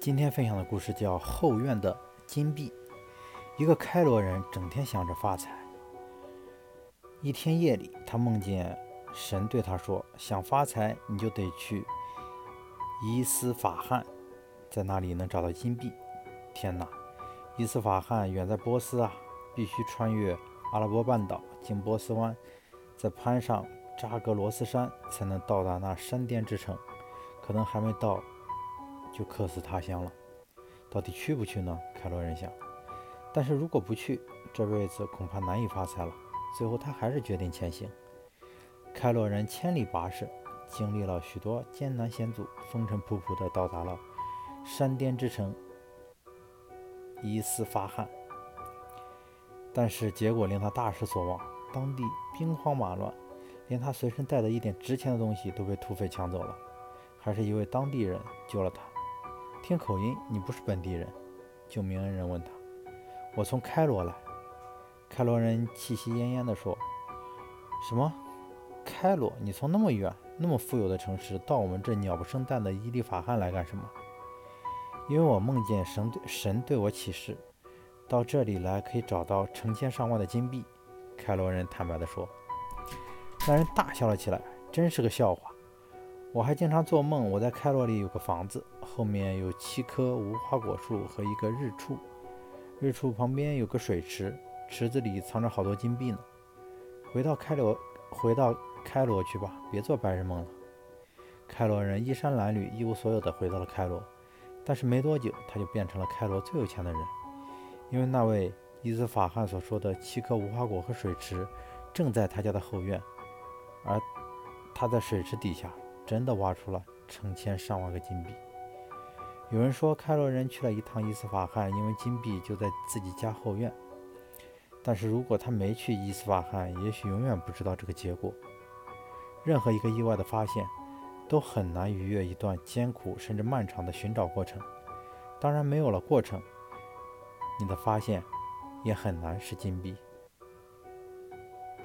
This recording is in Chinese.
今天分享的故事叫《后院的金币》。一个开罗人整天想着发财。一天夜里，他梦见神对他说：“想发财，你就得去伊斯法罕，在那里能找到金币。”天哪！伊斯法罕远在波斯啊，必须穿越阿拉伯半岛，经波斯湾，再攀上扎格罗斯山，才能到达那山巅之城。可能还没到。就客死他乡了，到底去不去呢？凯罗人想。但是如果不去，这辈子恐怕难以发财了。最后他还是决定前行。开罗人千里跋涉，经历了许多艰难险阻，风尘仆仆地到达了山巅之城伊斯法罕。但是结果令他大失所望，当地兵荒马乱，连他随身带的一点值钱的东西都被土匪抢走了。还是一位当地人救了他。听口音，你不是本地人。救命恩人问他：“我从开罗来。”开罗人气息奄奄地说：“什么？开罗？你从那么远、那么富有的城市，到我们这鸟不生蛋的伊利法罕来干什么？”“因为我梦见神对神对我启示，到这里来可以找到成千上万的金币。”开罗人坦白地说。那人大笑了起来：“真是个笑话！”我还经常做梦，我在开罗里有个房子，后面有七棵无花果树和一个日出，日出旁边有个水池，池子里藏着好多金币呢。回到开罗，回到开罗去吧，别做白日梦了。开罗人衣衫褴褛、一无所有的回到了开罗，但是没多久他就变成了开罗最有钱的人，因为那位伊斯法罕所说的七棵无花果和水池正在他家的后院，而他在水池底下。真的挖出了成千上万个金币。有人说，开罗人去了一趟伊斯法罕，因为金币就在自己家后院。但是如果他没去伊斯法罕，也许永远不知道这个结果。任何一个意外的发现，都很难逾越一段艰苦甚至漫长的寻找过程。当然，没有了过程，你的发现也很难是金币。